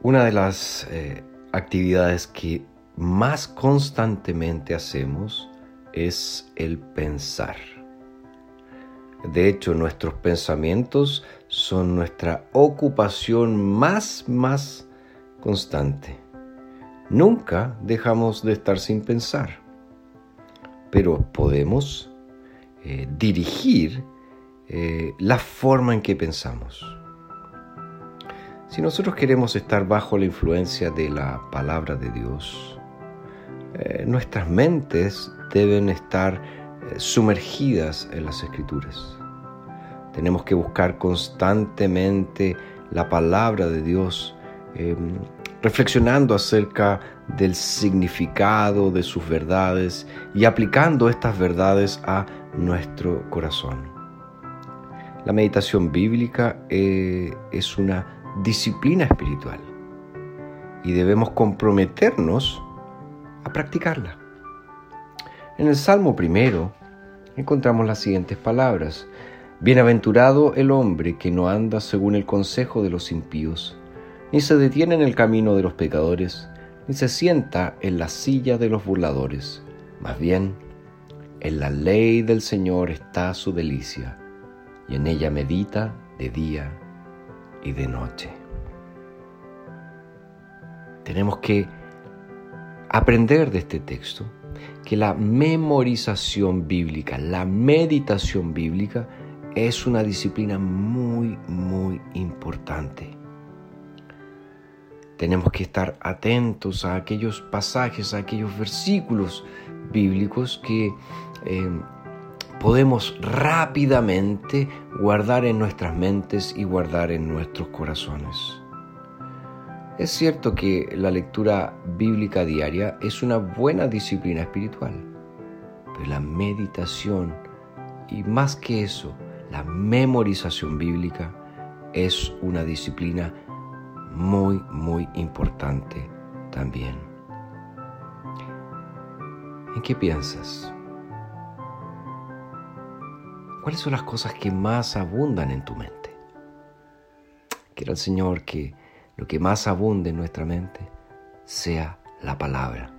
Una de las eh, actividades que más constantemente hacemos es el pensar. De hecho, nuestros pensamientos son nuestra ocupación más, más constante. Nunca dejamos de estar sin pensar, pero podemos eh, dirigir eh, la forma en que pensamos. Si nosotros queremos estar bajo la influencia de la palabra de Dios, eh, nuestras mentes deben estar eh, sumergidas en las escrituras. Tenemos que buscar constantemente la palabra de Dios, em, reflexionando acerca del significado de sus verdades y aplicando estas verdades a nuestro corazón. La meditación bíblica eh, es una disciplina espiritual y debemos comprometernos a practicarla. En el Salmo primero encontramos las siguientes palabras. Bienaventurado el hombre que no anda según el consejo de los impíos, ni se detiene en el camino de los pecadores, ni se sienta en la silla de los burladores. Más bien, en la ley del Señor está su delicia, y en ella medita de día y de noche. Tenemos que aprender de este texto que la memorización bíblica, la meditación bíblica es una disciplina muy, muy importante. Tenemos que estar atentos a aquellos pasajes, a aquellos versículos bíblicos que eh, podemos rápidamente guardar en nuestras mentes y guardar en nuestros corazones. Es cierto que la lectura bíblica diaria es una buena disciplina espiritual, pero la meditación y más que eso, la memorización bíblica es una disciplina muy, muy importante también. ¿En qué piensas? ¿Cuáles son las cosas que más abundan en tu mente? Quiero el Señor que lo que más abunde en nuestra mente sea la palabra,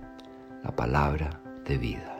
la palabra de vida.